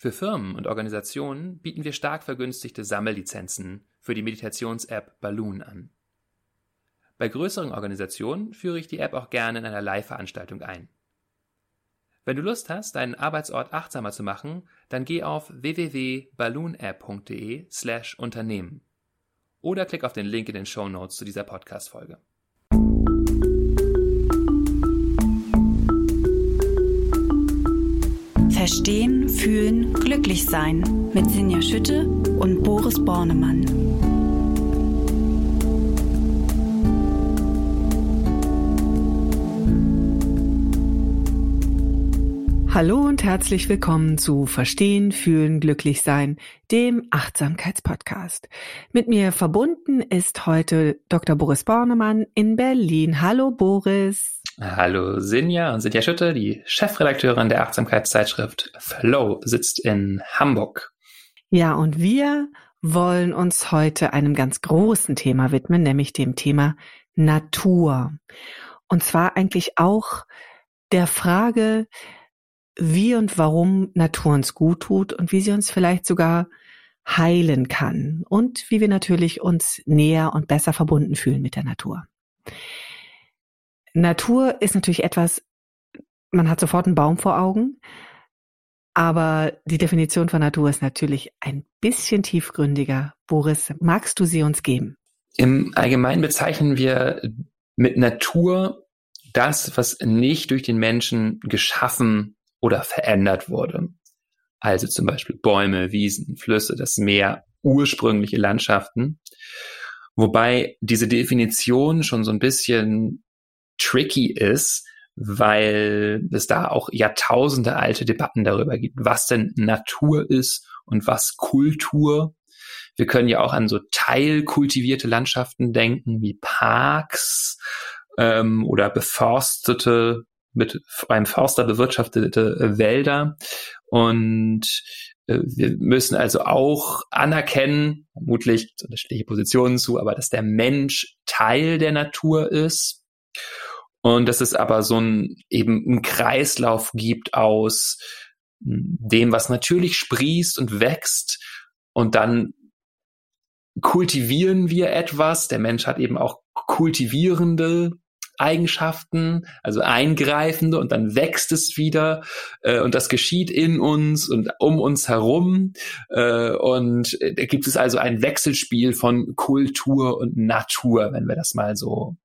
Für Firmen und Organisationen bieten wir stark vergünstigte Sammellizenzen für die Meditations-App Balloon an. Bei größeren Organisationen führe ich die App auch gerne in einer Live-Veranstaltung ein. Wenn du Lust hast, deinen Arbeitsort achtsamer zu machen, dann geh auf www.balloonapp.de slash Unternehmen oder klick auf den Link in den Show Notes zu dieser Podcast-Folge. Verstehen, Fühlen, Glücklich-Sein mit Sinja Schütte und Boris Bornemann. Hallo und herzlich willkommen zu Verstehen, Fühlen, Glücklich-Sein, dem Achtsamkeitspodcast. Mit mir verbunden ist heute Dr. Boris Bornemann in Berlin. Hallo Boris. Hallo Sinja und Sinja Schütte, die Chefredakteurin der Achtsamkeitszeitschrift Flow, sitzt in Hamburg. Ja, und wir wollen uns heute einem ganz großen Thema widmen, nämlich dem Thema Natur. Und zwar eigentlich auch der Frage, wie und warum Natur uns gut tut und wie sie uns vielleicht sogar heilen kann und wie wir natürlich uns näher und besser verbunden fühlen mit der Natur. Natur ist natürlich etwas, man hat sofort einen Baum vor Augen, aber die Definition von Natur ist natürlich ein bisschen tiefgründiger. Boris, magst du sie uns geben? Im Allgemeinen bezeichnen wir mit Natur das, was nicht durch den Menschen geschaffen oder verändert wurde. Also zum Beispiel Bäume, Wiesen, Flüsse, das Meer, ursprüngliche Landschaften. Wobei diese Definition schon so ein bisschen tricky ist, weil es da auch Jahrtausende alte Debatten darüber gibt, was denn Natur ist und was Kultur. Wir können ja auch an so teilkultivierte Landschaften denken, wie Parks ähm, oder beforstete, mit einem Forster bewirtschaftete Wälder. Und äh, wir müssen also auch anerkennen, vermutlich unterschiedliche Positionen zu, aber dass der Mensch Teil der Natur ist und dass es aber so ein eben einen Kreislauf gibt aus hm, dem, was natürlich sprießt und wächst und dann kultivieren wir etwas. Der Mensch hat eben auch kultivierende Eigenschaften, also eingreifende und dann wächst es wieder äh, und das geschieht in uns und um uns herum äh, und da gibt es also ein Wechselspiel von Kultur und Natur, wenn wir das mal so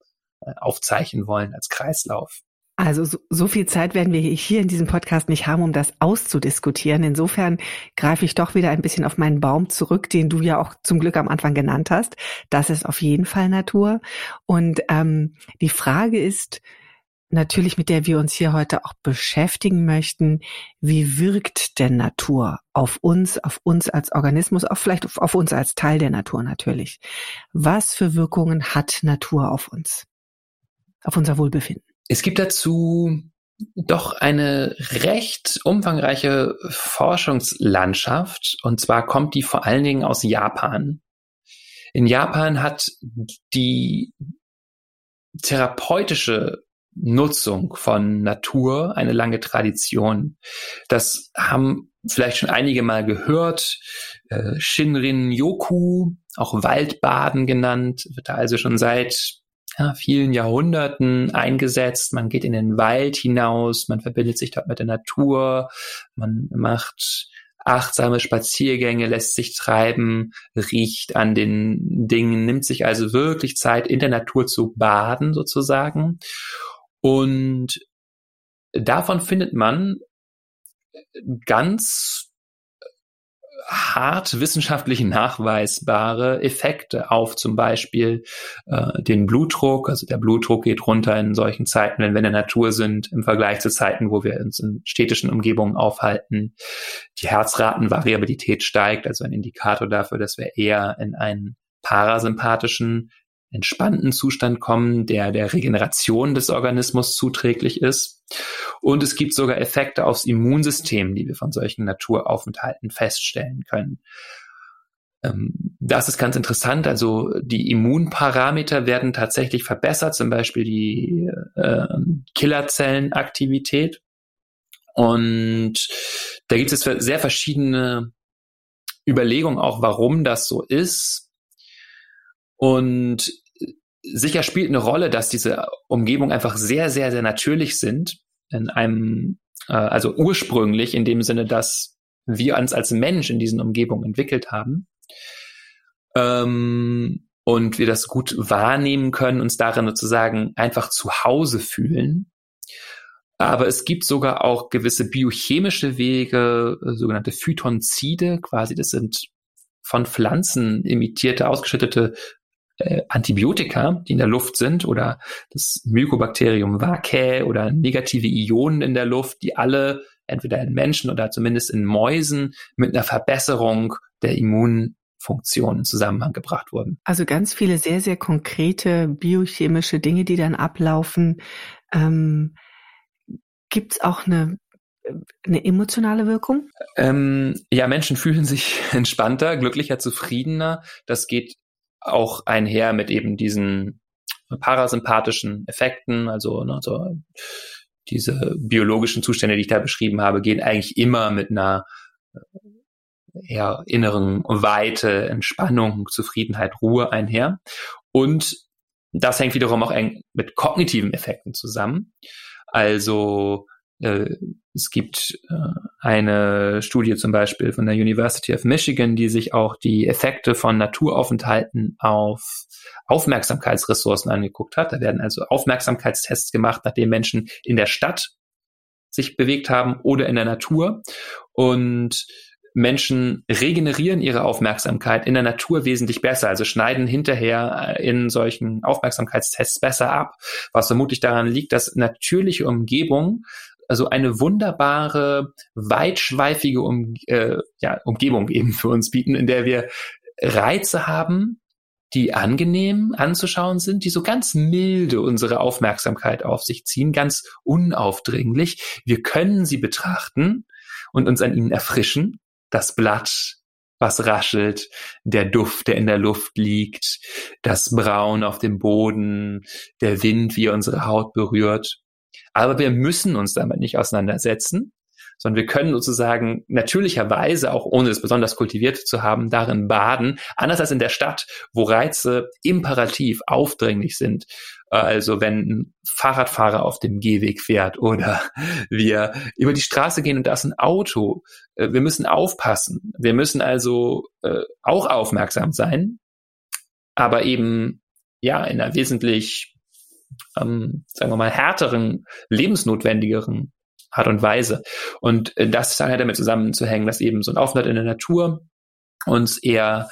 äh, aufzeichnen wollen als Kreislauf. Also so, so, viel Zeit werden wir hier in diesem Podcast nicht haben, um das auszudiskutieren. Insofern greife ich doch wieder ein bisschen auf meinen Baum zurück, den du ja auch zum Glück am Anfang genannt hast. Das ist auf jeden Fall Natur. Und ähm, die Frage ist natürlich, mit der wir uns hier heute auch beschäftigen möchten, wie wirkt denn Natur auf uns, auf uns als Organismus, auf vielleicht auf, auf uns als Teil der Natur natürlich. Was für Wirkungen hat Natur auf uns? auf unser Wohlbefinden. Es gibt dazu doch eine recht umfangreiche Forschungslandschaft und zwar kommt die vor allen Dingen aus Japan. In Japan hat die therapeutische Nutzung von Natur eine lange Tradition. Das haben vielleicht schon einige mal gehört. Äh, Shinrin Yoku, auch Waldbaden genannt, wird da also schon seit ja, vielen Jahrhunderten eingesetzt. Man geht in den Wald hinaus, man verbindet sich dort mit der Natur, man macht achtsame Spaziergänge, lässt sich treiben, riecht an den Dingen, nimmt sich also wirklich Zeit, in der Natur zu baden sozusagen. Und davon findet man ganz hart wissenschaftlich nachweisbare Effekte auf zum Beispiel äh, den Blutdruck. Also der Blutdruck geht runter in solchen Zeiten, wenn wir in der Natur sind, im Vergleich zu Zeiten, wo wir uns in städtischen Umgebungen aufhalten. Die Herzratenvariabilität steigt, also ein Indikator dafür, dass wir eher in einen parasympathischen, entspannten Zustand kommen, der der Regeneration des Organismus zuträglich ist. Und es gibt sogar Effekte aufs Immunsystem, die wir von solchen Naturaufenthalten feststellen können. Ähm, das ist ganz interessant. Also die Immunparameter werden tatsächlich verbessert, zum Beispiel die äh, Killerzellenaktivität. Und da gibt es sehr verschiedene Überlegungen auch, warum das so ist. Und sicher spielt eine Rolle, dass diese Umgebung einfach sehr, sehr, sehr natürlich sind. In einem, äh, also ursprünglich in dem Sinne, dass wir uns als Mensch in diesen Umgebungen entwickelt haben ähm, und wir das gut wahrnehmen können, uns darin sozusagen einfach zu Hause fühlen. Aber es gibt sogar auch gewisse biochemische Wege, äh, sogenannte Phytonzide, quasi, das sind von Pflanzen imitierte, ausgeschüttete äh, Antibiotika, die in der Luft sind, oder das Mycobacterium vaccae oder negative Ionen in der Luft, die alle entweder in Menschen oder zumindest in Mäusen mit einer Verbesserung der Immun Funktionen in Zusammenhang gebracht wurden. Also ganz viele sehr, sehr konkrete biochemische Dinge, die dann ablaufen. Ähm, Gibt es auch eine, eine emotionale Wirkung? Ähm, ja, Menschen fühlen sich entspannter, glücklicher, zufriedener. Das geht auch einher mit eben diesen parasympathischen Effekten, also ne, so diese biologischen Zustände, die ich da beschrieben habe, gehen eigentlich immer mit einer eher inneren Weite, Entspannung, Zufriedenheit, Ruhe einher. Und das hängt wiederum auch eng mit kognitiven Effekten zusammen. Also äh, es gibt äh, eine Studie zum Beispiel von der University of Michigan, die sich auch die Effekte von Naturaufenthalten auf Aufmerksamkeitsressourcen angeguckt hat. Da werden also Aufmerksamkeitstests gemacht, nachdem Menschen in der Stadt sich bewegt haben oder in der Natur. Und Menschen regenerieren ihre Aufmerksamkeit in der Natur wesentlich besser, also schneiden hinterher äh, in solchen Aufmerksamkeitstests besser ab, was vermutlich daran liegt, dass natürliche Umgebung also eine wunderbare, weitschweifige um, äh, ja, Umgebung eben für uns bieten, in der wir Reize haben, die angenehm anzuschauen sind, die so ganz milde unsere Aufmerksamkeit auf sich ziehen, ganz unaufdringlich. Wir können sie betrachten und uns an ihnen erfrischen das Blatt, was raschelt, der Duft, der in der Luft liegt, das Braun auf dem Boden, der Wind, wie er unsere Haut berührt. Aber wir müssen uns damit nicht auseinandersetzen, sondern wir können sozusagen natürlicherweise, auch ohne es besonders kultiviert zu haben, darin baden, anders als in der Stadt, wo Reize imperativ aufdringlich sind. Also wenn ein Fahrradfahrer auf dem Gehweg fährt oder wir über die Straße gehen und da ist ein Auto. Äh, wir müssen aufpassen. Wir müssen also äh, auch aufmerksam sein, aber eben ja in einer wesentlich, ähm, sagen wir mal, härteren, lebensnotwendigeren Art und Weise. Und äh, das scheint damit zusammenzuhängen, dass eben so ein Aufenthalt in der Natur uns eher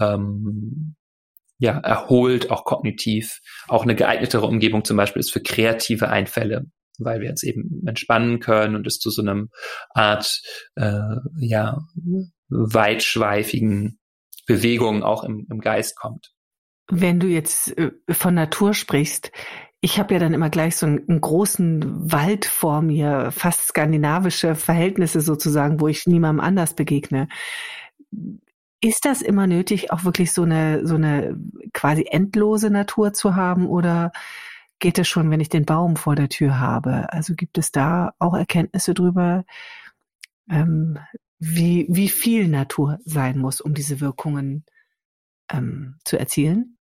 ähm, ja, erholt, auch kognitiv. Auch eine geeignetere Umgebung zum Beispiel ist für kreative Einfälle, weil wir uns eben entspannen können und es zu so einem Art, äh, ja, weitschweifigen Bewegung auch im, im Geist kommt. Wenn du jetzt äh, von Natur sprichst, ich habe ja dann immer gleich so einen, einen, großen Wald vor mir, fast skandinavische Verhältnisse sozusagen, wo ich niemandem anders begegne. Ist das immer nötig, auch wirklich so eine, so eine quasi endlose Natur zu haben oder geht es schon, wenn ich den Baum vor der Tür habe? Also gibt es da auch Erkenntnisse drüber, ähm, wie, wie viel Natur sein muss, um diese Wirkungen ähm, zu erzielen?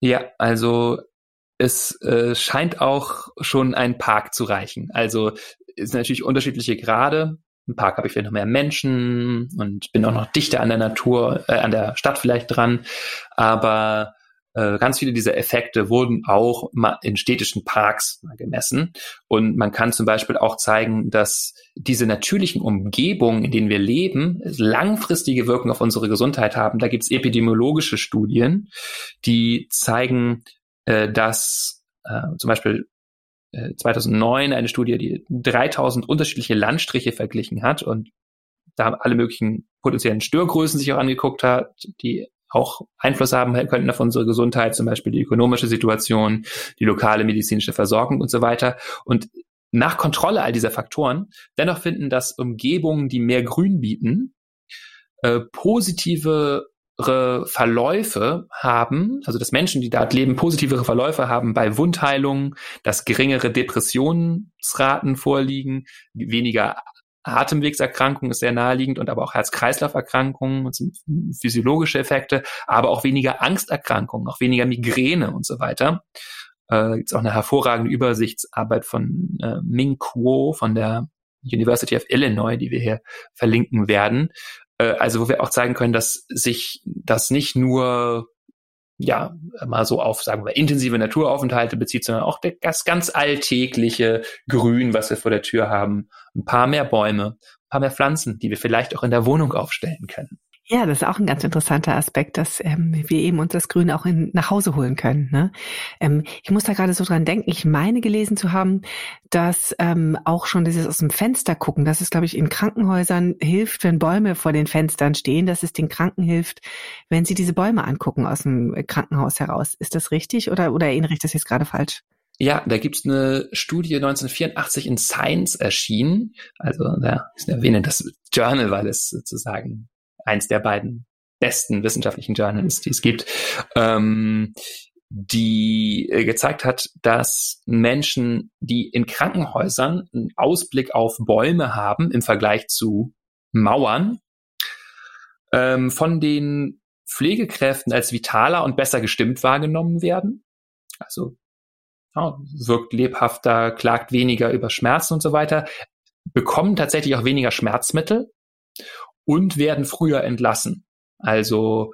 Ja, also es äh, scheint auch schon ein Park zu reichen. Also es sind natürlich unterschiedliche Grade. Im Park habe ich vielleicht noch mehr Menschen und bin auch noch dichter an der Natur, äh, an der Stadt vielleicht dran. Aber äh, ganz viele dieser Effekte wurden auch mal in städtischen Parks gemessen. Und man kann zum Beispiel auch zeigen, dass diese natürlichen Umgebungen, in denen wir leben, langfristige Wirkung auf unsere Gesundheit haben. Da gibt es epidemiologische Studien, die zeigen, äh, dass äh, zum Beispiel 2009 äh, eine Studie, die 3000 unterschiedliche Landstriche verglichen hat und da alle möglichen potenziellen Störgrößen sich auch angeguckt hat, die auch Einfluss haben könnten auf unsere Gesundheit, zum Beispiel die ökonomische Situation, die lokale medizinische Versorgung und so weiter. Und nach Kontrolle all dieser Faktoren dennoch finden, dass Umgebungen, die mehr Grün bieten, äh, positive Verläufe haben, also dass Menschen, die dort leben, positivere Verläufe haben bei Wundheilung, dass geringere Depressionsraten vorliegen, weniger Atemwegserkrankungen ist sehr naheliegend und aber auch Herz-Kreislauf-Erkrankungen und physiologische Effekte, aber auch weniger Angsterkrankungen, auch weniger Migräne und so weiter. Äh, Gibt auch eine hervorragende Übersichtsarbeit von äh, Ming Kuo von der University of Illinois, die wir hier verlinken werden. Äh, also wo wir auch zeigen können, dass sich das nicht nur ja, mal so auf, sagen wir, intensive Naturaufenthalte bezieht, sondern auch das ganz alltägliche Grün, was wir vor der Tür haben. Ein paar mehr Bäume, ein paar mehr Pflanzen, die wir vielleicht auch in der Wohnung aufstellen können. Ja, das ist auch ein ganz interessanter Aspekt, dass ähm, wir eben uns das Grün auch in, nach Hause holen können. Ne? Ähm, ich muss da gerade so dran denken, ich meine gelesen zu haben, dass ähm, auch schon dieses aus dem Fenster gucken, dass es, glaube ich, in Krankenhäusern hilft, wenn Bäume vor den Fenstern stehen, dass es den Kranken hilft, wenn sie diese Bäume angucken aus dem Krankenhaus heraus. Ist das richtig oder, oder erinnere ich das jetzt gerade falsch? Ja, da gibt's eine Studie 1984 in Science erschienen. Also, ja, ich erwähne das Journal, weil es sozusagen eins der beiden besten wissenschaftlichen Journals, die es gibt, ähm, die äh, gezeigt hat, dass Menschen, die in Krankenhäusern einen Ausblick auf Bäume haben im Vergleich zu Mauern, ähm, von den Pflegekräften als vitaler und besser gestimmt wahrgenommen werden. Also ja, wirkt lebhafter, klagt weniger über Schmerzen und so weiter, bekommen tatsächlich auch weniger Schmerzmittel und werden früher entlassen. Also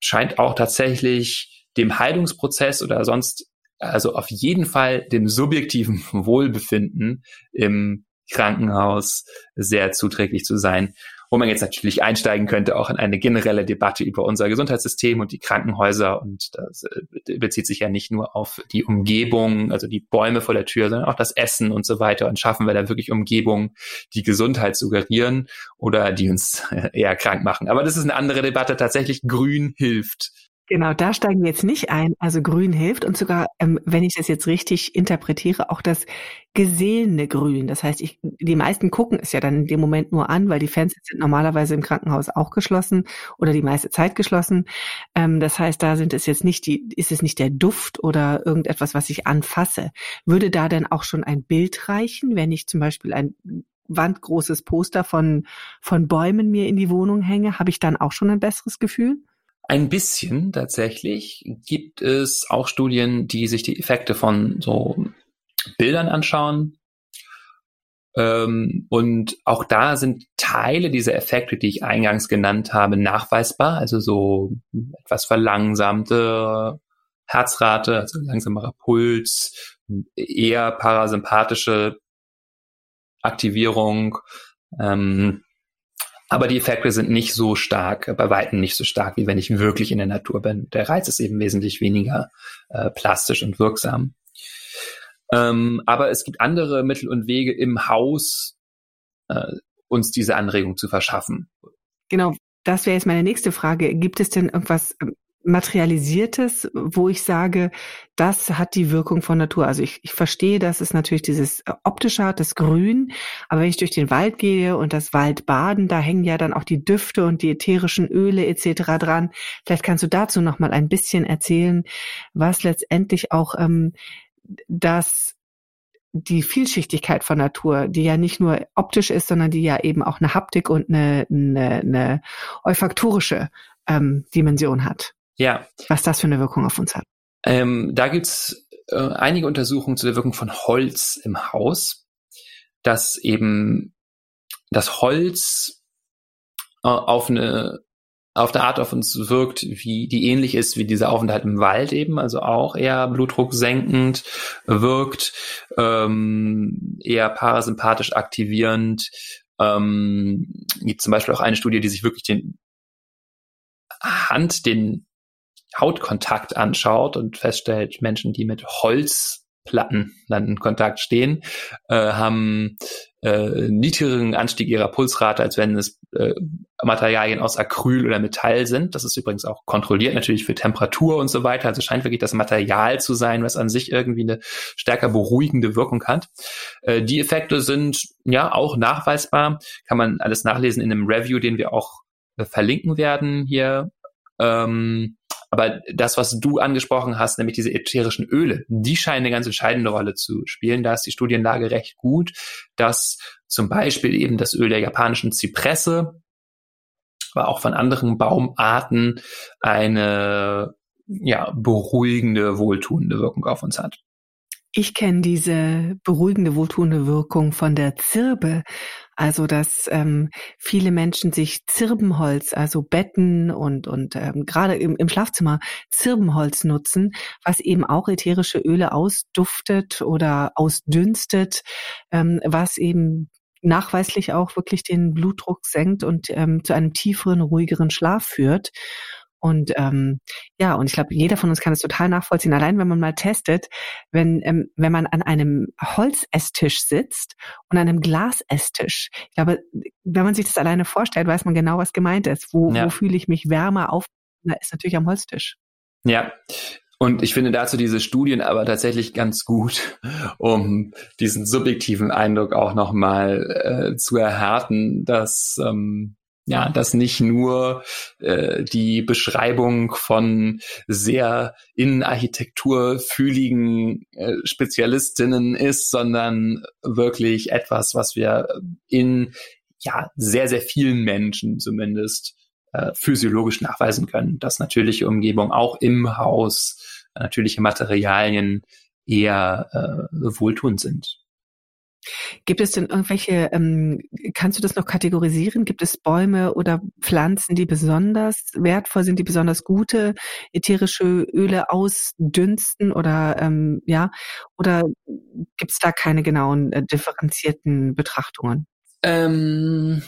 scheint auch tatsächlich dem Heilungsprozess oder sonst, also auf jeden Fall dem subjektiven Wohlbefinden im Krankenhaus sehr zuträglich zu sein wo man jetzt natürlich einsteigen könnte, auch in eine generelle Debatte über unser Gesundheitssystem und die Krankenhäuser. Und das äh, bezieht sich ja nicht nur auf die Umgebung, also die Bäume vor der Tür, sondern auch das Essen und so weiter. Und schaffen wir da wirklich Umgebungen, die Gesundheit suggerieren oder die uns eher krank machen. Aber das ist eine andere Debatte. Tatsächlich grün hilft Genau, da steigen wir jetzt nicht ein. Also Grün hilft und sogar, ähm, wenn ich das jetzt richtig interpretiere, auch das gesehene Grün. Das heißt, ich, die meisten gucken es ja dann in dem Moment nur an, weil die Fenster sind normalerweise im Krankenhaus auch geschlossen oder die meiste Zeit geschlossen. Ähm, das heißt, da sind es jetzt nicht die, ist es nicht der Duft oder irgendetwas, was ich anfasse. Würde da denn auch schon ein Bild reichen, wenn ich zum Beispiel ein wandgroßes Poster von, von Bäumen mir in die Wohnung hänge, habe ich dann auch schon ein besseres Gefühl? Ein bisschen tatsächlich gibt es auch Studien, die sich die Effekte von so Bildern anschauen. Ähm, und auch da sind Teile dieser Effekte, die ich eingangs genannt habe, nachweisbar. Also so etwas verlangsamte Herzrate, also langsamerer Puls, eher parasympathische Aktivierung, ähm, aber die Effekte sind nicht so stark, bei weitem nicht so stark, wie wenn ich wirklich in der Natur bin. Der Reiz ist eben wesentlich weniger äh, plastisch und wirksam. Ähm, aber es gibt andere Mittel und Wege im Haus, äh, uns diese Anregung zu verschaffen. Genau, das wäre jetzt meine nächste Frage. Gibt es denn irgendwas ähm, Materialisiertes, wo ich sage, das hat die Wirkung von Natur. Also ich, ich verstehe, dass es natürlich dieses äh, optische hat, das Grün, aber wenn ich durch den Wald gehe und das Waldbaden, da hängen ja dann auch die Düfte und die ätherischen Öle etc. dran. Vielleicht kannst du dazu noch mal ein bisschen erzählen, was letztendlich auch ähm, das die Vielschichtigkeit von Natur, die ja nicht nur optisch ist, sondern die ja eben auch eine Haptik und eine, eine, eine olfaktorische ähm, Dimension hat. Ja. Was das für eine Wirkung auf uns hat. Ähm, da gibt's äh, einige Untersuchungen zu der Wirkung von Holz im Haus, dass eben das Holz äh, auf eine auf der Art auf uns wirkt, wie die ähnlich ist wie dieser Aufenthalt im Wald eben, also auch eher Blutdruck senkend wirkt, ähm, eher parasympathisch aktivierend. Ähm, gibt zum Beispiel auch eine Studie, die sich wirklich den Hand, den Hautkontakt anschaut und feststellt, Menschen, die mit Holzplatten dann in Kontakt stehen, äh, haben äh, niedrigeren Anstieg ihrer Pulsrate, als wenn es äh, Materialien aus Acryl oder Metall sind. Das ist übrigens auch kontrolliert natürlich für Temperatur und so weiter. Also scheint wirklich das Material zu sein, was an sich irgendwie eine stärker beruhigende Wirkung hat. Äh, die Effekte sind ja auch nachweisbar. Kann man alles nachlesen in einem Review, den wir auch äh, verlinken werden hier. Ähm, aber das, was du angesprochen hast, nämlich diese ätherischen Öle, die scheinen eine ganz entscheidende Rolle zu spielen. Da ist die Studienlage recht gut, dass zum Beispiel eben das Öl der japanischen Zypresse, aber auch von anderen Baumarten eine ja, beruhigende, wohltuende Wirkung auf uns hat. Ich kenne diese beruhigende, wohltuende Wirkung von der Zirbe. Also, dass ähm, viele Menschen sich Zirbenholz, also Betten und, und ähm, gerade im, im Schlafzimmer Zirbenholz nutzen, was eben auch ätherische Öle ausduftet oder ausdünstet, ähm, was eben nachweislich auch wirklich den Blutdruck senkt und ähm, zu einem tieferen, ruhigeren Schlaf führt. Und ähm, ja, und ich glaube, jeder von uns kann es total nachvollziehen. Allein wenn man mal testet, wenn, ähm, wenn man an einem Holzesstisch sitzt und an einem Glasesstisch. Ich glaube, wenn man sich das alleine vorstellt, weiß man genau, was gemeint ist. Wo, ja. wo fühle ich mich wärmer auf? Da ist natürlich am Holztisch. Ja, und ich finde dazu diese Studien aber tatsächlich ganz gut, um diesen subjektiven Eindruck auch nochmal äh, zu erhärten, dass ähm, ja, dass nicht nur äh, die Beschreibung von sehr Innenarchitektur fühligen äh, Spezialistinnen ist, sondern wirklich etwas, was wir in ja sehr, sehr vielen Menschen zumindest äh, physiologisch nachweisen können, dass natürliche Umgebung auch im Haus, äh, natürliche Materialien eher äh, wohltuend sind. Gibt es denn irgendwelche, ähm, kannst du das noch kategorisieren? Gibt es Bäume oder Pflanzen, die besonders wertvoll sind, die besonders gute ätherische Öle ausdünsten oder ähm, ja? Oder gibt es da keine genauen äh, differenzierten Betrachtungen? Ähm,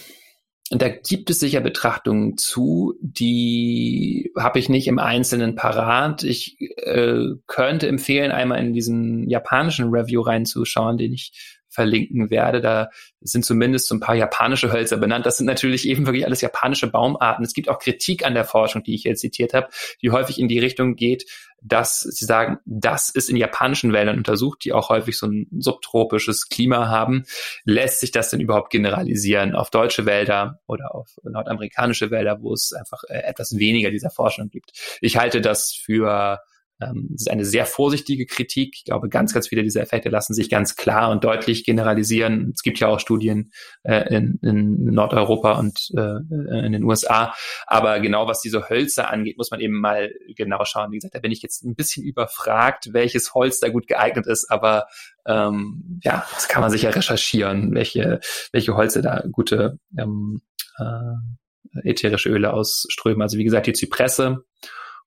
da gibt es sicher Betrachtungen zu, die habe ich nicht im Einzelnen parat. Ich äh, könnte empfehlen, einmal in diesen japanischen Review reinzuschauen, den ich verlinken werde. Da sind zumindest so ein paar japanische Hölzer benannt. Das sind natürlich eben wirklich alles japanische Baumarten. Es gibt auch Kritik an der Forschung, die ich jetzt zitiert habe, die häufig in die Richtung geht, dass sie sagen, das ist in japanischen Wäldern untersucht, die auch häufig so ein subtropisches Klima haben. Lässt sich das denn überhaupt generalisieren auf deutsche Wälder oder auf nordamerikanische Wälder, wo es einfach äh, etwas weniger dieser Forschung gibt? Ich halte das für ähm, das ist eine sehr vorsichtige Kritik. Ich glaube, ganz, ganz viele dieser Effekte lassen sich ganz klar und deutlich generalisieren. Es gibt ja auch Studien äh, in, in Nordeuropa und äh, in den USA. Aber genau was diese Hölzer angeht, muss man eben mal genau schauen. Wie gesagt, da bin ich jetzt ein bisschen überfragt, welches Holz da gut geeignet ist. Aber ähm, ja, das kann man sicher recherchieren, welche, welche Holze da gute ähm, äh, ätherische Öle ausströmen. Also wie gesagt, die Zypresse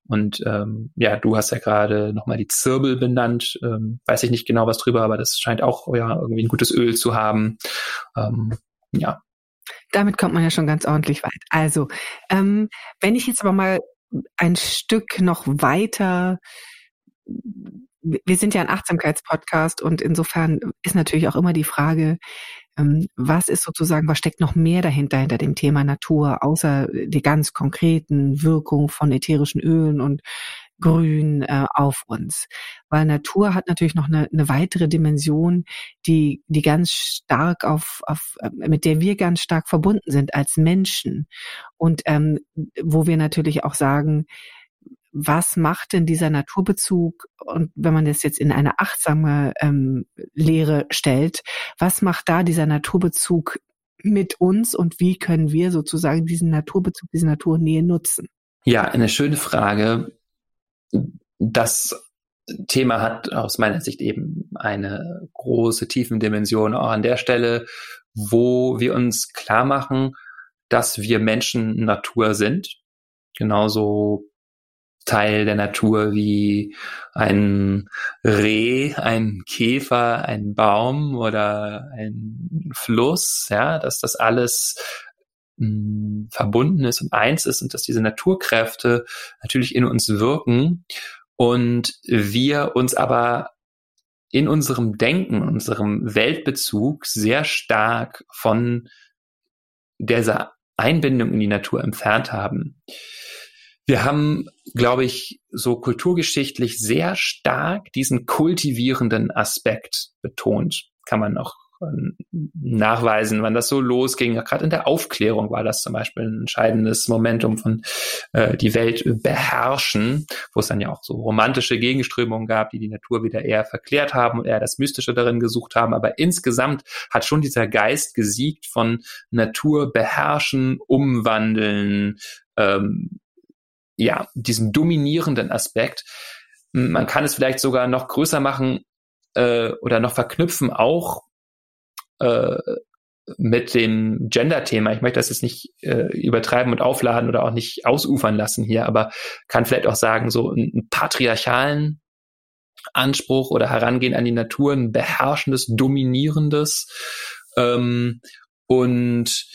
und ähm, ja, du hast ja gerade nochmal die Zirbel benannt. Ähm, weiß ich nicht genau was drüber, aber das scheint auch ja irgendwie ein gutes Öl zu haben. Ähm, ja. Damit kommt man ja schon ganz ordentlich weit. Also, ähm, wenn ich jetzt aber mal ein Stück noch weiter wir sind ja ein Achtsamkeitspodcast und insofern ist natürlich auch immer die Frage, was ist sozusagen, was steckt noch mehr dahinter, hinter dem Thema Natur, außer die ganz konkreten Wirkungen von ätherischen Ölen und Grün äh, auf uns. Weil Natur hat natürlich noch eine, eine weitere Dimension, die, die ganz stark auf, auf, äh, mit der wir ganz stark verbunden sind als Menschen. Und ähm, wo wir natürlich auch sagen, was macht denn dieser Naturbezug und wenn man das jetzt in eine achtsame ähm, Lehre stellt, was macht da dieser Naturbezug mit uns und wie können wir sozusagen diesen Naturbezug, diese Naturnähe nutzen? Ja, eine schöne Frage. Das Thema hat aus meiner Sicht eben eine große Tiefendimension auch an der Stelle, wo wir uns klar machen, dass wir Menschen Natur sind. Genauso Teil der Natur wie ein Reh, ein Käfer, ein Baum oder ein Fluss, ja, dass das alles mh, hm, verbunden ist und eins ist und dass diese Naturkräfte natürlich in uns wirken und wir uns aber in unserem Denken, unserem Weltbezug sehr stark von dieser Einbindung in die Natur entfernt haben. Wir haben, glaube ich, so kulturgeschichtlich sehr stark diesen kultivierenden Aspekt betont. Kann man auch nachweisen, wann das so losging. Gerade in der Aufklärung war das zum Beispiel ein entscheidendes Momentum von äh, die Welt beherrschen, wo es dann ja auch so romantische Gegenströmungen gab, die die Natur wieder eher verklärt haben und eher das Mystische darin gesucht haben. Aber insgesamt hat schon dieser Geist gesiegt von Natur beherrschen, umwandeln, ähm, ja, diesem dominierenden Aspekt. Man kann es vielleicht sogar noch größer machen äh, oder noch verknüpfen, auch äh, mit dem Gender-Thema. Ich möchte das jetzt nicht äh, übertreiben und aufladen oder auch nicht ausufern lassen hier, aber kann vielleicht auch sagen, so einen patriarchalen Anspruch oder Herangehen an die Natur, ein beherrschendes, dominierendes ähm, und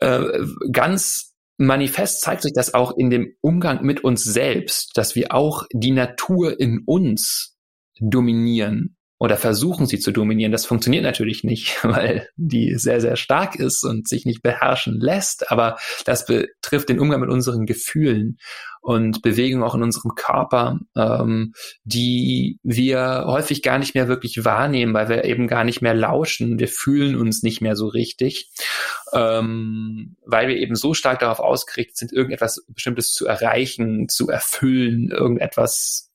äh, ganz manifest zeigt sich das auch in dem Umgang mit uns selbst, dass wir auch die Natur in uns dominieren oder versuchen sie zu dominieren. Das funktioniert natürlich nicht, weil die sehr, sehr stark ist und sich nicht beherrschen lässt. Aber das betrifft den Umgang mit unseren Gefühlen und Bewegungen auch in unserem Körper, ähm, die wir häufig gar nicht mehr wirklich wahrnehmen, weil wir eben gar nicht mehr lauschen. Wir fühlen uns nicht mehr so richtig, ähm, weil wir eben so stark darauf ausgerichtet sind, irgendetwas Bestimmtes zu erreichen, zu erfüllen, irgendetwas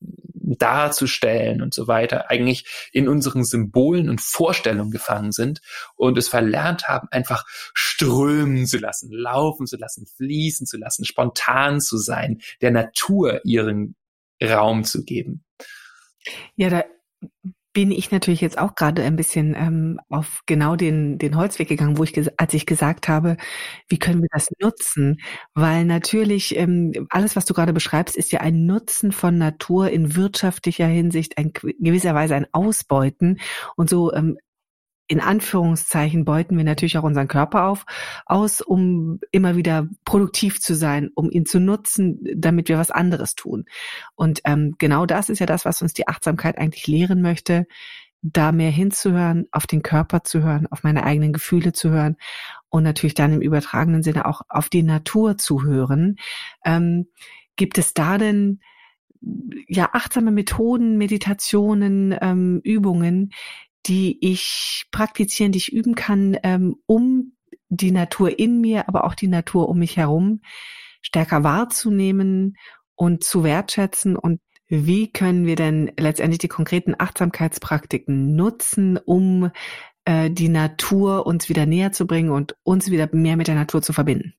darzustellen und so weiter, eigentlich in unseren Symbolen und Vorstellungen gefangen sind und es verlernt haben, einfach strömen zu lassen, laufen zu lassen, fließen zu lassen, spontan zu sein, der Natur ihren Raum zu geben. Ja, da bin ich natürlich jetzt auch gerade ein bisschen ähm, auf genau den, den Holzweg gegangen, wo ich, als ich gesagt habe, wie können wir das nutzen? Weil natürlich ähm, alles, was du gerade beschreibst, ist ja ein Nutzen von Natur in wirtschaftlicher Hinsicht, ein gewisserweise ein Ausbeuten. Und so ähm, in Anführungszeichen beuten wir natürlich auch unseren Körper auf, aus, um immer wieder produktiv zu sein, um ihn zu nutzen, damit wir was anderes tun. Und ähm, genau das ist ja das, was uns die Achtsamkeit eigentlich lehren möchte, da mehr hinzuhören, auf den Körper zu hören, auf meine eigenen Gefühle zu hören und natürlich dann im übertragenen Sinne auch auf die Natur zu hören. Ähm, gibt es da denn ja achtsame Methoden, Meditationen, ähm, Übungen, die ich praktizieren, die ich üben kann, ähm, um die Natur in mir, aber auch die Natur um mich herum stärker wahrzunehmen und zu wertschätzen und wie können wir denn letztendlich die konkreten Achtsamkeitspraktiken nutzen, um äh, die Natur uns wieder näher zu bringen und uns wieder mehr mit der Natur zu verbinden?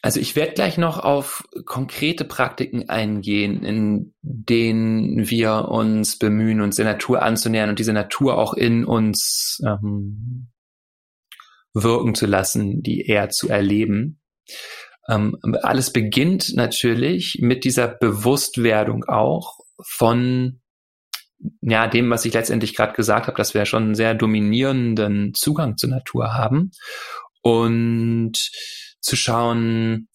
Also ich werde gleich noch auf konkrete Praktiken eingehen, in denen wir uns bemühen, uns der Natur anzunähern und diese Natur auch in uns ähm, wirken zu lassen, die eher zu erleben. Ähm, alles beginnt natürlich mit dieser Bewusstwerdung auch von ja, dem, was ich letztendlich gerade gesagt habe, dass wir schon einen sehr dominierenden Zugang zur Natur haben. Und zu schauen,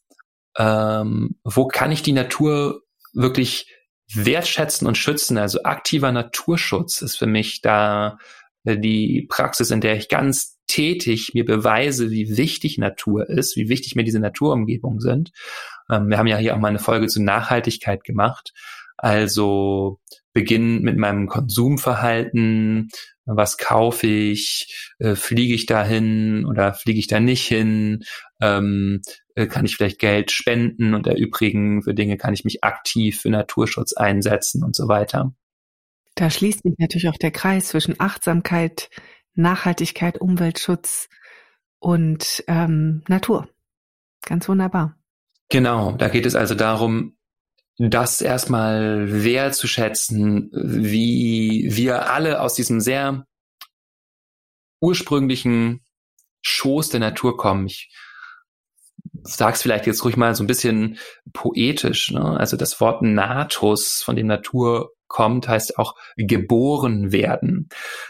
ähm, wo kann ich die Natur wirklich wertschätzen und schützen. Also aktiver Naturschutz ist für mich da äh, die Praxis, in der ich ganz tätig mir beweise, wie wichtig Natur ist, wie wichtig mir diese Naturumgebungen sind. Ähm, wir haben ja hier auch mal eine Folge zu Nachhaltigkeit gemacht. Also beginnen mit meinem Konsumverhalten, was kaufe ich, äh, fliege ich da hin oder fliege ich da nicht hin, ähm, äh, kann ich vielleicht Geld spenden und erübrigen für Dinge, kann ich mich aktiv für Naturschutz einsetzen und so weiter. Da schließt sich natürlich auch der Kreis zwischen Achtsamkeit, Nachhaltigkeit, Umweltschutz und ähm, Natur. Ganz wunderbar. Genau, da geht es also darum, das erstmal wertzuschätzen, wie wir alle aus diesem sehr ursprünglichen Schoß der Natur kommen. Ich sag's vielleicht jetzt ruhig mal so ein bisschen poetisch. Ne? Also das Wort Natus, von dem Natur kommt, heißt auch geboren werden.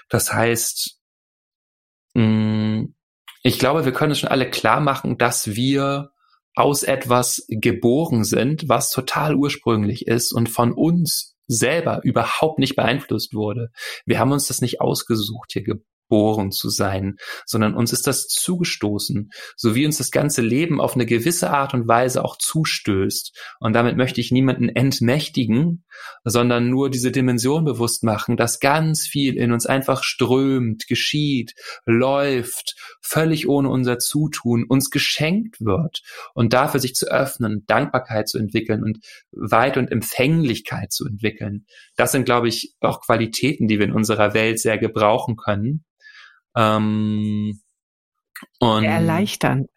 Das heißt, mm, ich glaube, wir können es schon alle klar machen, dass wir aus etwas geboren sind, was total ursprünglich ist und von uns selber überhaupt nicht beeinflusst wurde. Wir haben uns das nicht ausgesucht, hier geboren zu sein, sondern uns ist das zugestoßen, so wie uns das ganze Leben auf eine gewisse Art und Weise auch zustößt. Und damit möchte ich niemanden entmächtigen, sondern nur diese Dimension bewusst machen, dass ganz viel in uns einfach strömt, geschieht, läuft, völlig ohne unser Zutun, uns geschenkt wird. Und dafür sich zu öffnen, Dankbarkeit zu entwickeln und Weit und Empfänglichkeit zu entwickeln. Das sind, glaube ich, auch Qualitäten, die wir in unserer Welt sehr gebrauchen können. Ähm, und erleichtern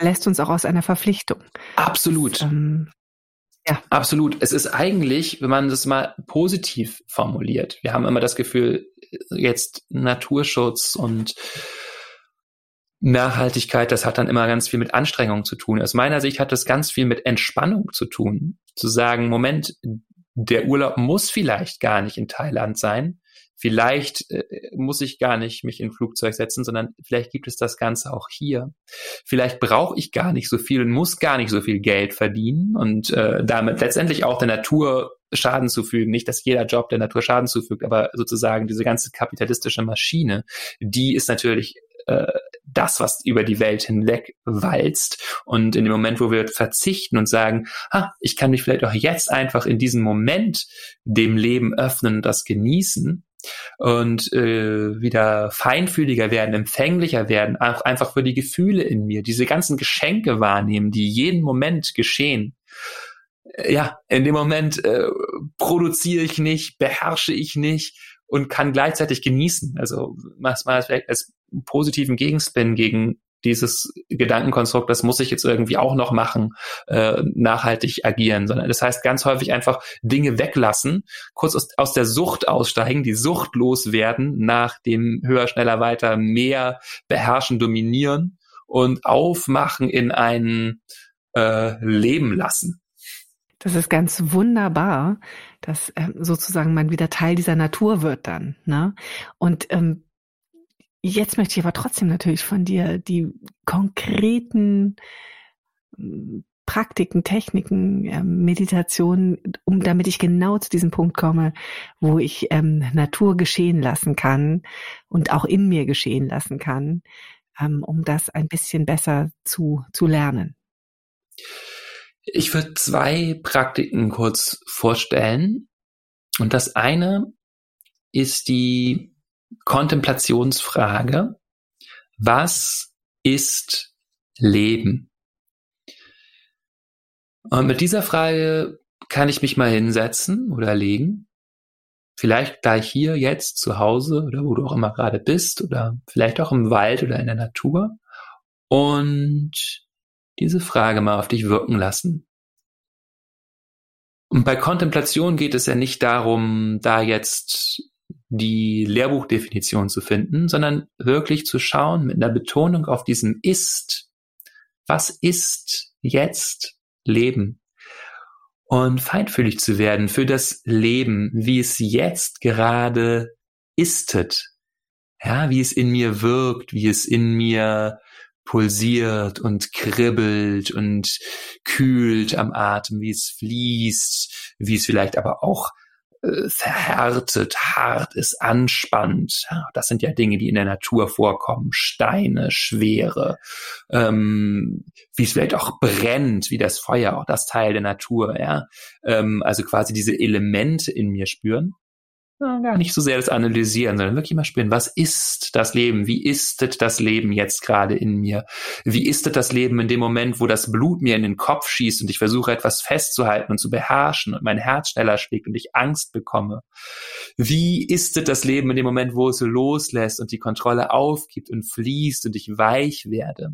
lässt uns auch aus einer Verpflichtung. Absolut. Ähm, ja. Absolut. Es ist eigentlich, wenn man das mal positiv formuliert, wir haben immer das Gefühl, jetzt Naturschutz und Nachhaltigkeit, das hat dann immer ganz viel mit Anstrengung zu tun. Aus meiner Sicht hat das ganz viel mit Entspannung zu tun. Zu sagen, Moment, der Urlaub muss vielleicht gar nicht in Thailand sein. Vielleicht äh, muss ich gar nicht mich in ein Flugzeug setzen, sondern vielleicht gibt es das Ganze auch hier. Vielleicht brauche ich gar nicht so viel und muss gar nicht so viel Geld verdienen und äh, damit letztendlich auch der Natur Schaden zufügen. Nicht, dass jeder Job der Natur Schaden zufügt, aber sozusagen diese ganze kapitalistische Maschine, die ist natürlich äh, das, was über die Welt hinweg walzt. Und in dem Moment, wo wir verzichten und sagen, ah, ich kann mich vielleicht auch jetzt einfach in diesem Moment dem Leben öffnen und das genießen, und äh, wieder feinfühliger werden, empfänglicher werden, auch einfach für die Gefühle in mir, diese ganzen Geschenke wahrnehmen, die jeden Moment geschehen. Äh, ja, in dem Moment äh, produziere ich nicht, beherrsche ich nicht und kann gleichzeitig genießen. Also mach's mal als positiven Gegenspin gegen dieses Gedankenkonstrukt, das muss ich jetzt irgendwie auch noch machen, äh, nachhaltig agieren, sondern das heißt ganz häufig einfach Dinge weglassen, kurz aus, aus der Sucht aussteigen, die Sucht loswerden, nach dem höher, schneller, weiter, mehr beherrschen, dominieren und aufmachen in ein äh, Leben lassen. Das ist ganz wunderbar, dass ähm, sozusagen man wieder Teil dieser Natur wird dann. Ne? Und ähm, Jetzt möchte ich aber trotzdem natürlich von dir die konkreten hm, Praktiken, Techniken, ähm, Meditationen, um damit ich genau zu diesem Punkt komme, wo ich ähm, Natur geschehen lassen kann und auch in mir geschehen lassen kann, ähm, um das ein bisschen besser zu, zu lernen. Ich würde zwei Praktiken kurz vorstellen. Und das eine ist die Kontemplationsfrage. Was ist Leben? Und mit dieser Frage kann ich mich mal hinsetzen oder legen. Vielleicht gleich hier, jetzt, zu Hause oder wo du auch immer gerade bist oder vielleicht auch im Wald oder in der Natur. Und diese Frage mal auf dich wirken lassen. Und bei Kontemplation geht es ja nicht darum, da jetzt die Lehrbuchdefinition zu finden, sondern wirklich zu schauen mit einer Betonung auf diesem Ist. Was ist jetzt Leben? Und feinfühlig zu werden für das Leben, wie es jetzt gerade istet. Ja, wie es in mir wirkt, wie es in mir pulsiert und kribbelt und kühlt am Atem, wie es fließt, wie es vielleicht aber auch äh, verhärtet, hart ist, anspannt. Das sind ja Dinge, die in der Natur vorkommen. Steine, Schwere, ähm, wie es vielleicht auch brennt, wie das Feuer, auch das Teil der Natur, ja. Ähm, also quasi diese Elemente in mir spüren gar nicht so sehr das Analysieren, sondern wirklich mal spüren, was ist das Leben? Wie ist das Leben jetzt gerade in mir? Wie ist das Leben in dem Moment, wo das Blut mir in den Kopf schießt und ich versuche etwas festzuhalten und zu beherrschen und mein Herz schneller schlägt und ich Angst bekomme? Wie ist das Leben in dem Moment, wo es loslässt und die Kontrolle aufgibt und fließt und ich weich werde?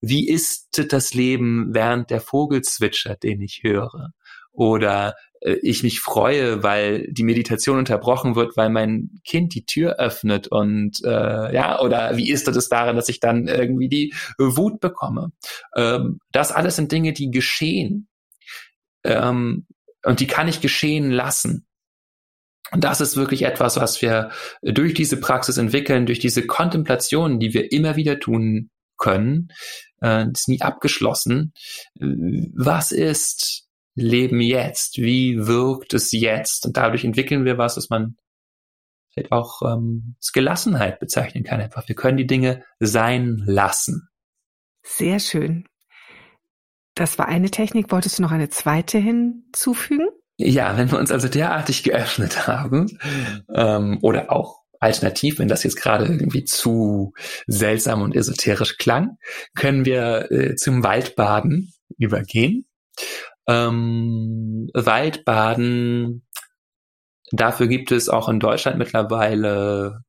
Wie ist das Leben, während der Vogel zwitschert, den ich höre? Oder ich mich freue, weil die Meditation unterbrochen wird, weil mein Kind die Tür öffnet und äh, ja, oder wie ist das daran, dass ich dann irgendwie die Wut bekomme? Ähm, das alles sind Dinge, die geschehen. Ähm, und die kann ich geschehen lassen. Und das ist wirklich etwas, was wir durch diese Praxis entwickeln, durch diese Kontemplation, die wir immer wieder tun können. Äh, ist nie abgeschlossen. Was ist leben jetzt? Wie wirkt es jetzt? Und dadurch entwickeln wir was, dass man vielleicht auch ähm, als Gelassenheit bezeichnen kann. Einfach, wir können die Dinge sein lassen. Sehr schön. Das war eine Technik. Wolltest du noch eine zweite hinzufügen? Ja, wenn wir uns also derartig geöffnet haben ähm, oder auch alternativ, wenn das jetzt gerade irgendwie zu seltsam und esoterisch klang, können wir äh, zum Waldbaden übergehen. Ähm, Waldbaden, dafür gibt es auch in Deutschland mittlerweile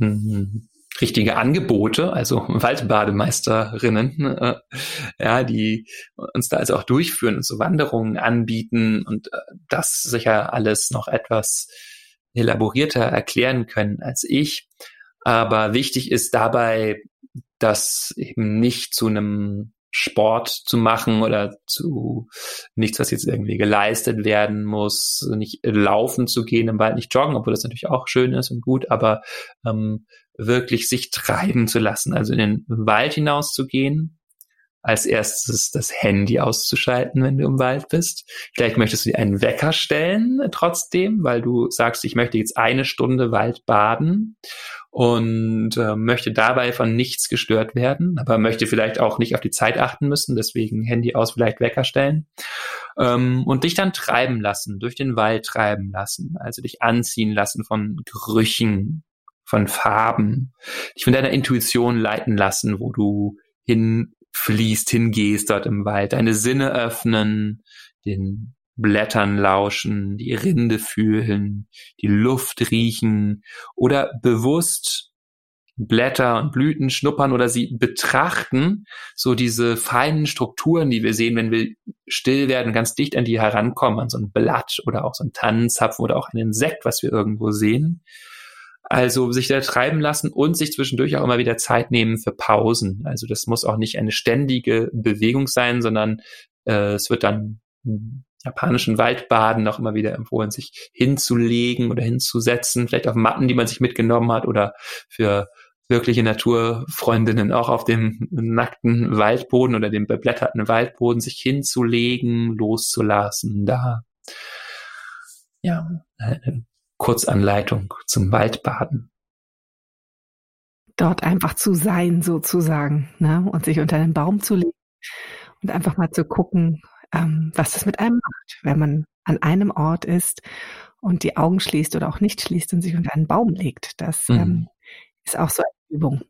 hm, richtige Angebote, also Waldbademeisterinnen, äh, ja, die uns da also auch durchführen und so Wanderungen anbieten und äh, das sicher alles noch etwas elaborierter erklären können als ich. Aber wichtig ist dabei, das eben nicht zu einem Sport zu machen oder zu nichts, was jetzt irgendwie geleistet werden muss, nicht laufen zu gehen im Wald, nicht joggen, obwohl das natürlich auch schön ist und gut, aber ähm, wirklich sich treiben zu lassen, also in den Wald hinauszugehen, als erstes das Handy auszuschalten, wenn du im Wald bist. Vielleicht möchtest du dir einen Wecker stellen trotzdem, weil du sagst, ich möchte jetzt eine Stunde Wald baden und äh, möchte dabei von nichts gestört werden, aber möchte vielleicht auch nicht auf die Zeit achten müssen, deswegen Handy aus, vielleicht Wecker stellen ähm, und dich dann treiben lassen, durch den Wald treiben lassen, also dich anziehen lassen von Gerüchen, von Farben, dich von deiner Intuition leiten lassen, wo du hinfließt, hingehst dort im Wald, deine Sinne öffnen, den Blättern lauschen, die Rinde fühlen, die Luft riechen oder bewusst Blätter und Blüten schnuppern oder sie betrachten, so diese feinen Strukturen, die wir sehen, wenn wir still werden, ganz dicht an die herankommen, an so ein Blatt oder auch so ein Tannenzapfen oder auch ein Insekt, was wir irgendwo sehen. Also sich da treiben lassen und sich zwischendurch auch immer wieder Zeit nehmen für Pausen. Also das muss auch nicht eine ständige Bewegung sein, sondern äh, es wird dann japanischen Waldbaden noch immer wieder empfohlen, sich hinzulegen oder hinzusetzen, vielleicht auf Matten, die man sich mitgenommen hat oder für wirkliche Naturfreundinnen auch auf dem nackten Waldboden oder dem beblätterten Waldboden sich hinzulegen, loszulassen, da ja, eine Kurzanleitung zum Waldbaden. Dort einfach zu sein, sozusagen, ne? und sich unter einen Baum zu legen und einfach mal zu gucken, ähm, was das mit einem macht, wenn man an einem Ort ist und die Augen schließt oder auch nicht schließt und sich unter einen Baum legt. Das mhm. ähm, ist auch so eine Übung.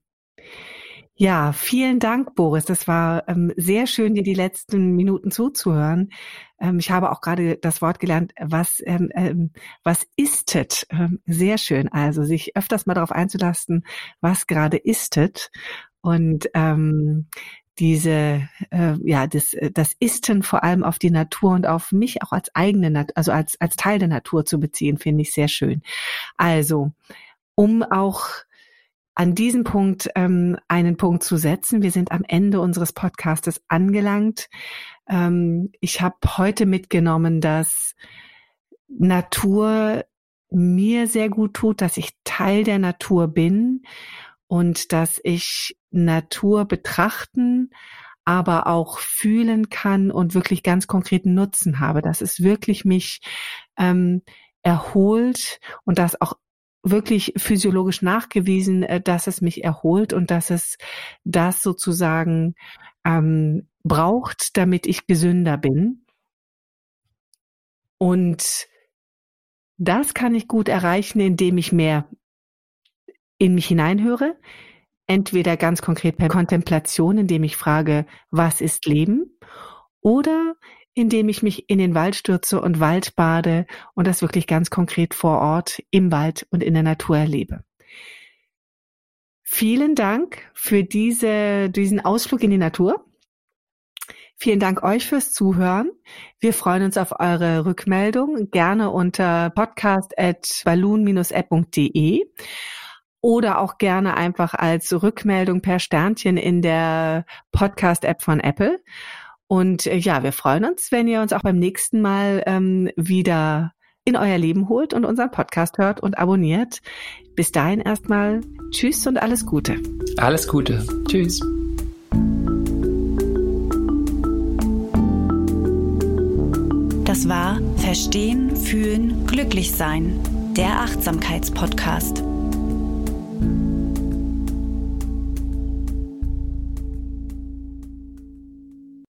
Ja, vielen Dank, Boris. Das war ähm, sehr schön, dir die letzten Minuten zuzuhören. Ähm, ich habe auch gerade das Wort gelernt, was, ähm, ähm, was istet. Ähm, sehr schön. Also sich öfters mal darauf einzulassen, was gerade istet. Und ähm, diese, äh, ja, das, das Isten vor allem auf die Natur und auf mich auch als eigene, also als, als Teil der Natur zu beziehen, finde ich sehr schön. Also, um auch an diesem Punkt ähm, einen Punkt zu setzen. Wir sind am Ende unseres Podcastes angelangt. Ähm, ich habe heute mitgenommen, dass Natur mir sehr gut tut, dass ich Teil der Natur bin und dass ich Natur betrachten, aber auch fühlen kann und wirklich ganz konkreten Nutzen habe, dass es wirklich mich ähm, erholt und dass auch wirklich physiologisch nachgewiesen, äh, dass es mich erholt und dass es das sozusagen ähm, braucht, damit ich gesünder bin. Und das kann ich gut erreichen, indem ich mehr in mich hineinhöre. Entweder ganz konkret per Kontemplation, indem ich frage, was ist Leben? Oder indem ich mich in den Wald stürze und Wald bade und das wirklich ganz konkret vor Ort im Wald und in der Natur erlebe. Vielen Dank für diese, diesen Ausflug in die Natur. Vielen Dank euch fürs Zuhören. Wir freuen uns auf eure Rückmeldung, gerne unter podcast.balloon-app.de oder auch gerne einfach als Rückmeldung per Sternchen in der Podcast-App von Apple. Und äh, ja, wir freuen uns, wenn ihr uns auch beim nächsten Mal ähm, wieder in euer Leben holt und unseren Podcast hört und abonniert. Bis dahin erstmal Tschüss und alles Gute. Alles Gute. Tschüss. Das war Verstehen, Fühlen, Glücklich Sein, der Achtsamkeitspodcast.